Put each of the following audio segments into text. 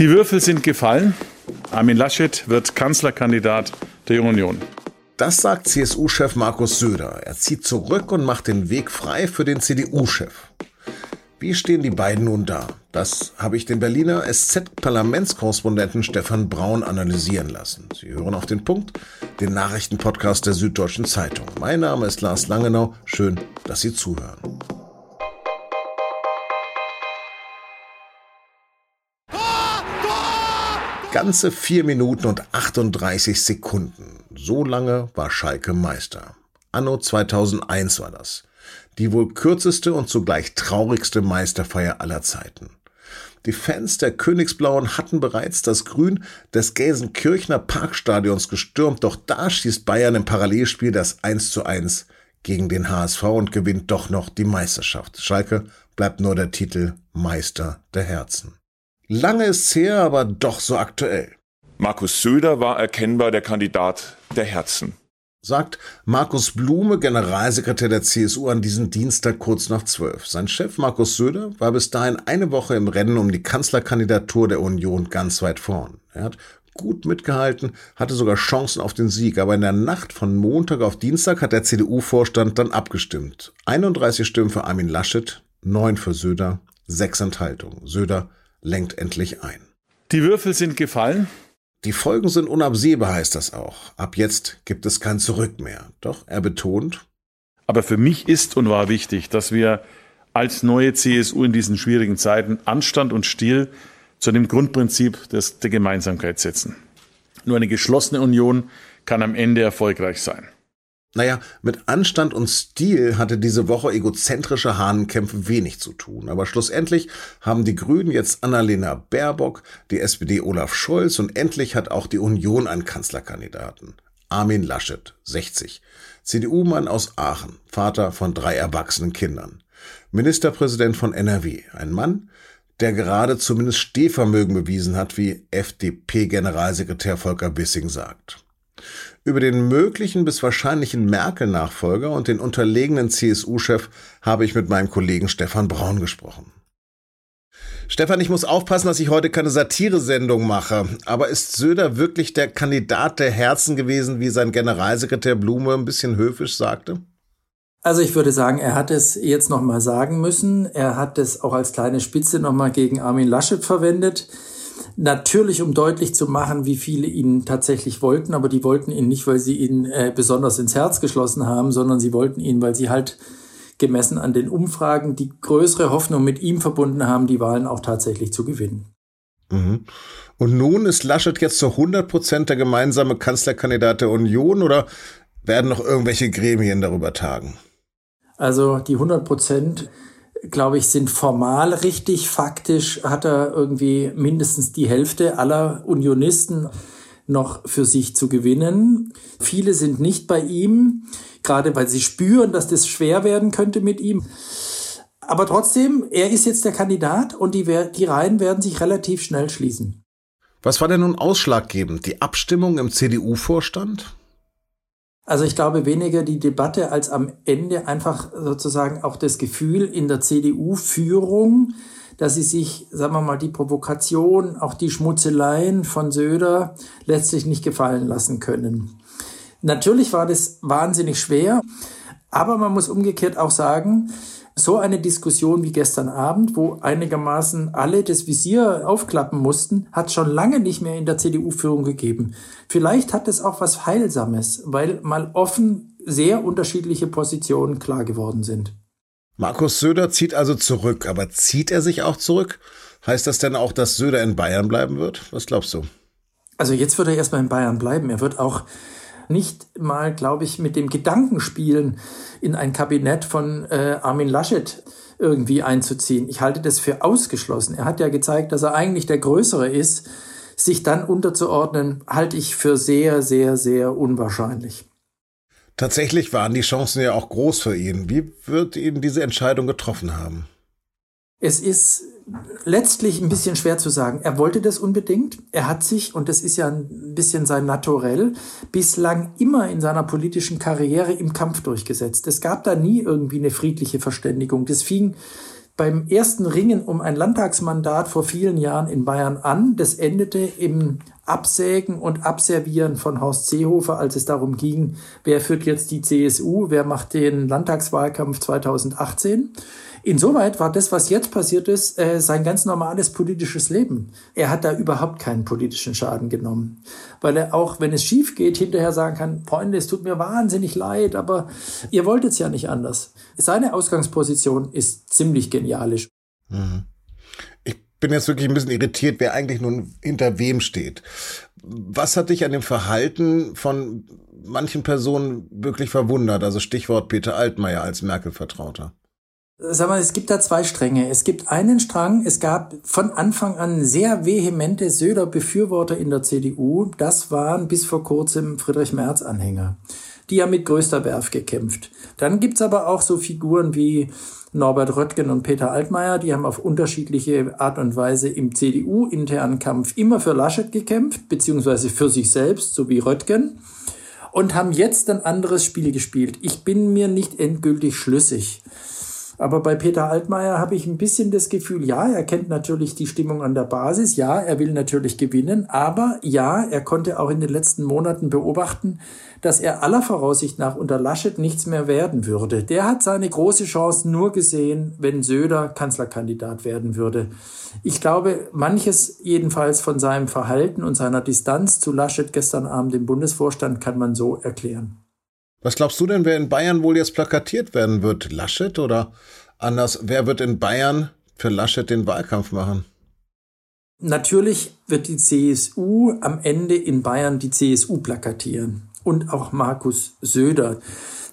Die Würfel sind gefallen. Armin Laschet wird Kanzlerkandidat der Union. Das sagt CSU-Chef Markus Söder. Er zieht zurück und macht den Weg frei für den CDU-Chef. Wie stehen die beiden nun da? Das habe ich den Berliner SZ-Parlamentskorrespondenten Stefan Braun analysieren lassen. Sie hören auf den Punkt, den Nachrichtenpodcast der Süddeutschen Zeitung. Mein Name ist Lars Langenau. Schön, dass Sie zuhören. Ganze vier Minuten und 38 Sekunden. So lange war Schalke Meister. Anno 2001 war das. Die wohl kürzeste und zugleich traurigste Meisterfeier aller Zeiten. Die Fans der Königsblauen hatten bereits das Grün des Gelsenkirchner Parkstadions gestürmt, doch da schießt Bayern im Parallelspiel das 1 zu 1 gegen den HSV und gewinnt doch noch die Meisterschaft. Schalke bleibt nur der Titel Meister der Herzen. Lange ist's her, aber doch so aktuell. Markus Söder war erkennbar der Kandidat der Herzen. Sagt Markus Blume, Generalsekretär der CSU, an diesem Dienstag kurz nach zwölf. Sein Chef Markus Söder war bis dahin eine Woche im Rennen um die Kanzlerkandidatur der Union ganz weit vorn. Er hat gut mitgehalten, hatte sogar Chancen auf den Sieg, aber in der Nacht von Montag auf Dienstag hat der CDU-Vorstand dann abgestimmt. 31 Stimmen für Armin Laschet, 9 für Söder, 6 Enthaltungen. Söder lenkt endlich ein. Die Würfel sind gefallen. Die Folgen sind unabsehbar, heißt das auch. Ab jetzt gibt es kein Zurück mehr. Doch er betont. Aber für mich ist und war wichtig, dass wir als neue CSU in diesen schwierigen Zeiten Anstand und Stil zu dem Grundprinzip des, der Gemeinsamkeit setzen. Nur eine geschlossene Union kann am Ende erfolgreich sein. Naja, mit Anstand und Stil hatte diese Woche egozentrische Hahnenkämpfe wenig zu tun. Aber schlussendlich haben die Grünen jetzt Annalena Baerbock, die SPD Olaf Scholz und endlich hat auch die Union einen Kanzlerkandidaten. Armin Laschet, 60. CDU-Mann aus Aachen, Vater von drei erwachsenen Kindern. Ministerpräsident von NRW, ein Mann, der gerade zumindest Stehvermögen bewiesen hat, wie FDP-Generalsekretär Volker Wissing sagt. Über den möglichen bis wahrscheinlichen Merkel-Nachfolger und den unterlegenen CSU-Chef habe ich mit meinem Kollegen Stefan Braun gesprochen. Stefan, ich muss aufpassen, dass ich heute keine Satiresendung mache. Aber ist Söder wirklich der Kandidat der Herzen gewesen, wie sein Generalsekretär Blume ein bisschen höfisch sagte? Also ich würde sagen, er hat es jetzt nochmal sagen müssen. Er hat es auch als kleine Spitze nochmal gegen Armin Laschet verwendet. Natürlich, um deutlich zu machen, wie viele ihn tatsächlich wollten, aber die wollten ihn nicht, weil sie ihn äh, besonders ins Herz geschlossen haben, sondern sie wollten ihn, weil sie halt gemessen an den Umfragen die größere Hoffnung mit ihm verbunden haben, die Wahlen auch tatsächlich zu gewinnen. Mhm. Und nun ist Laschet jetzt zu 100 Prozent der gemeinsame Kanzlerkandidat der Union oder werden noch irgendwelche Gremien darüber tagen? Also die 100 Prozent glaube ich, sind formal richtig. Faktisch hat er irgendwie mindestens die Hälfte aller Unionisten noch für sich zu gewinnen. Viele sind nicht bei ihm, gerade weil sie spüren, dass das schwer werden könnte mit ihm. Aber trotzdem, er ist jetzt der Kandidat und die, die Reihen werden sich relativ schnell schließen. Was war denn nun ausschlaggebend? Die Abstimmung im CDU-Vorstand? Also ich glaube weniger die Debatte als am Ende einfach sozusagen auch das Gefühl in der CDU-Führung, dass sie sich, sagen wir mal, die Provokation, auch die Schmutzeleien von Söder letztlich nicht gefallen lassen können. Natürlich war das wahnsinnig schwer, aber man muss umgekehrt auch sagen, so eine Diskussion wie gestern Abend, wo einigermaßen alle das Visier aufklappen mussten, hat schon lange nicht mehr in der CDU-Führung gegeben. Vielleicht hat es auch was Heilsames, weil mal offen sehr unterschiedliche Positionen klar geworden sind. Markus Söder zieht also zurück, aber zieht er sich auch zurück? Heißt das denn auch, dass Söder in Bayern bleiben wird? Was glaubst du? Also jetzt wird er erstmal in Bayern bleiben. Er wird auch nicht mal, glaube ich, mit dem Gedanken spielen, in ein Kabinett von äh, Armin Laschet irgendwie einzuziehen. Ich halte das für ausgeschlossen. Er hat ja gezeigt, dass er eigentlich der Größere ist. Sich dann unterzuordnen, halte ich für sehr, sehr, sehr unwahrscheinlich. Tatsächlich waren die Chancen ja auch groß für ihn. Wie wird ihn diese Entscheidung getroffen haben? Es ist letztlich ein bisschen schwer zu sagen. Er wollte das unbedingt. Er hat sich, und das ist ja ein bisschen sein Naturell, bislang immer in seiner politischen Karriere im Kampf durchgesetzt. Es gab da nie irgendwie eine friedliche Verständigung. Das fing beim ersten Ringen um ein Landtagsmandat vor vielen Jahren in Bayern an. Das endete im Absägen und Abservieren von Horst Seehofer, als es darum ging, wer führt jetzt die CSU, wer macht den Landtagswahlkampf 2018. Insoweit war das, was jetzt passiert ist, äh, sein ganz normales politisches Leben. Er hat da überhaupt keinen politischen Schaden genommen, weil er auch, wenn es schief geht, hinterher sagen kann, Freunde, es tut mir wahnsinnig leid, aber ihr wolltet es ja nicht anders. Seine Ausgangsposition ist ziemlich genialisch. Mhm. Ich bin jetzt wirklich ein bisschen irritiert, wer eigentlich nun hinter wem steht. Was hat dich an dem Verhalten von manchen Personen wirklich verwundert? Also Stichwort Peter Altmaier als Merkel-Vertrauter. Sag mal, es gibt da zwei Stränge. Es gibt einen Strang, es gab von Anfang an sehr vehemente Söder-Befürworter in der CDU. Das waren bis vor kurzem Friedrich Merz-Anhänger. Die haben mit größter Werf gekämpft. Dann gibt's aber auch so Figuren wie Norbert Röttgen und Peter Altmaier, die haben auf unterschiedliche Art und Weise im CDU-internen Kampf immer für Laschet gekämpft, beziehungsweise für sich selbst, so wie Röttgen, und haben jetzt ein anderes Spiel gespielt. Ich bin mir nicht endgültig schlüssig. Aber bei Peter Altmaier habe ich ein bisschen das Gefühl, ja, er kennt natürlich die Stimmung an der Basis, ja, er will natürlich gewinnen, aber ja, er konnte auch in den letzten Monaten beobachten, dass er aller Voraussicht nach unter Laschet nichts mehr werden würde. Der hat seine große Chance nur gesehen, wenn Söder Kanzlerkandidat werden würde. Ich glaube, manches jedenfalls von seinem Verhalten und seiner Distanz zu Laschet gestern Abend im Bundesvorstand kann man so erklären. Was glaubst du denn, wer in Bayern wohl jetzt plakatiert werden wird? Laschet oder anders, wer wird in Bayern für Laschet den Wahlkampf machen? Natürlich wird die CSU am Ende in Bayern die CSU plakatieren und auch Markus Söder.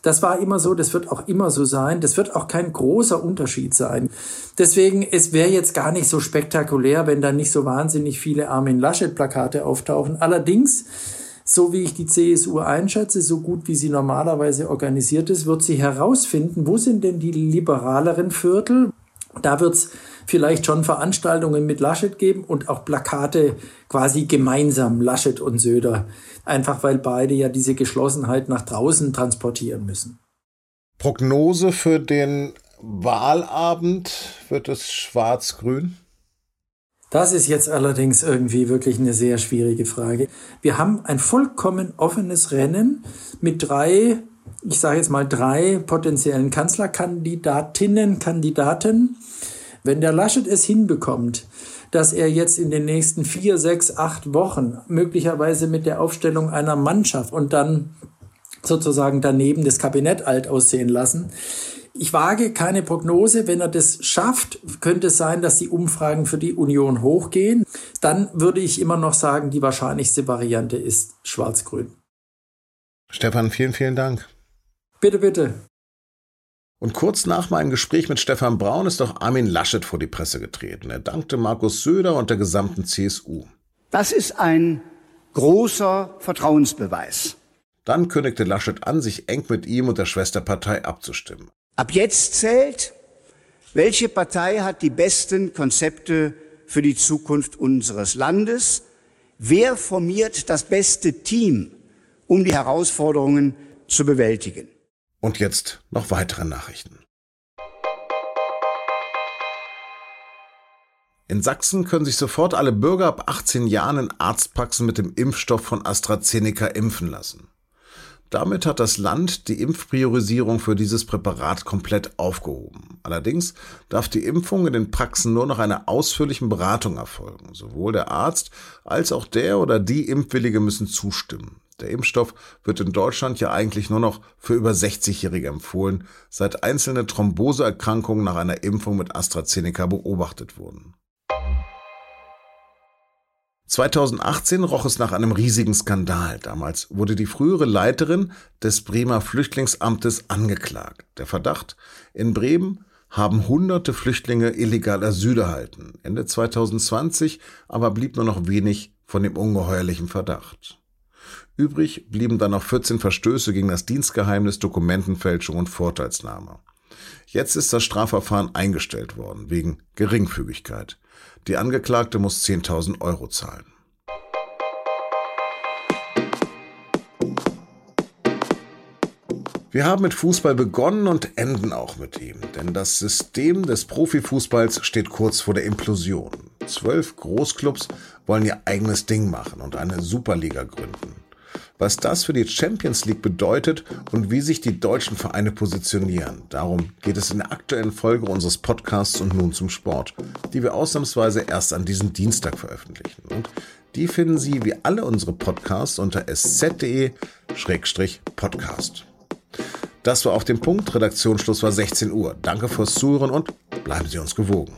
Das war immer so, das wird auch immer so sein. Das wird auch kein großer Unterschied sein. Deswegen, es wäre jetzt gar nicht so spektakulär, wenn da nicht so wahnsinnig viele Armin Laschet-Plakate auftauchen. Allerdings so wie ich die CSU einschätze, so gut wie sie normalerweise organisiert ist, wird sie herausfinden, wo sind denn die liberaleren Viertel. Da wird es vielleicht schon Veranstaltungen mit Laschet geben und auch Plakate quasi gemeinsam, Laschet und Söder. Einfach weil beide ja diese Geschlossenheit nach draußen transportieren müssen. Prognose für den Wahlabend wird es schwarz-grün? Das ist jetzt allerdings irgendwie wirklich eine sehr schwierige Frage. Wir haben ein vollkommen offenes Rennen mit drei, ich sage jetzt mal drei potenziellen Kanzlerkandidatinnen, Kandidaten. Wenn der Laschet es hinbekommt, dass er jetzt in den nächsten vier, sechs, acht Wochen möglicherweise mit der Aufstellung einer Mannschaft und dann sozusagen daneben das Kabinett alt aussehen lassen, ich wage keine Prognose. Wenn er das schafft, könnte es sein, dass die Umfragen für die Union hochgehen. Dann würde ich immer noch sagen, die wahrscheinlichste Variante ist schwarz-grün. Stefan, vielen, vielen Dank. Bitte, bitte. Und kurz nach meinem Gespräch mit Stefan Braun ist auch Armin Laschet vor die Presse getreten. Er dankte Markus Söder und der gesamten CSU. Das ist ein großer Vertrauensbeweis. Dann kündigte Laschet an, sich eng mit ihm und der Schwesterpartei abzustimmen. Ab jetzt zählt, welche Partei hat die besten Konzepte für die Zukunft unseres Landes? Wer formiert das beste Team, um die Herausforderungen zu bewältigen? Und jetzt noch weitere Nachrichten. In Sachsen können sich sofort alle Bürger ab 18 Jahren in Arztpraxen mit dem Impfstoff von AstraZeneca impfen lassen. Damit hat das Land die Impfpriorisierung für dieses Präparat komplett aufgehoben. Allerdings darf die Impfung in den Praxen nur nach einer ausführlichen Beratung erfolgen. Sowohl der Arzt als auch der oder die Impfwillige müssen zustimmen. Der Impfstoff wird in Deutschland ja eigentlich nur noch für über 60-Jährige empfohlen, seit einzelne Thromboseerkrankungen nach einer Impfung mit AstraZeneca beobachtet wurden. 2018 roch es nach einem riesigen Skandal. Damals wurde die frühere Leiterin des Bremer Flüchtlingsamtes angeklagt. Der Verdacht, in Bremen haben hunderte Flüchtlinge illegal Asyl erhalten. Ende 2020 aber blieb nur noch wenig von dem ungeheuerlichen Verdacht. Übrig blieben dann noch 14 Verstöße gegen das Dienstgeheimnis, Dokumentenfälschung und Vorteilsnahme. Jetzt ist das Strafverfahren eingestellt worden wegen Geringfügigkeit. Die Angeklagte muss 10.000 Euro zahlen. Wir haben mit Fußball begonnen und enden auch mit ihm, denn das System des Profifußballs steht kurz vor der Implosion. Zwölf Großclubs wollen ihr eigenes Ding machen und eine Superliga gründen. Was das für die Champions League bedeutet und wie sich die deutschen Vereine positionieren, darum geht es in der aktuellen Folge unseres Podcasts und nun zum Sport, die wir ausnahmsweise erst an diesem Dienstag veröffentlichen. Und die finden Sie wie alle unsere Podcasts unter sz.de-podcast. Das war auf dem Punkt. Redaktionsschluss war 16 Uhr. Danke fürs Zuhören und bleiben Sie uns gewogen.